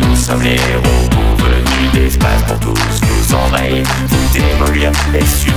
nous sommes les héros. Venus d'espace pour tous nous envahir, nous démolir et sur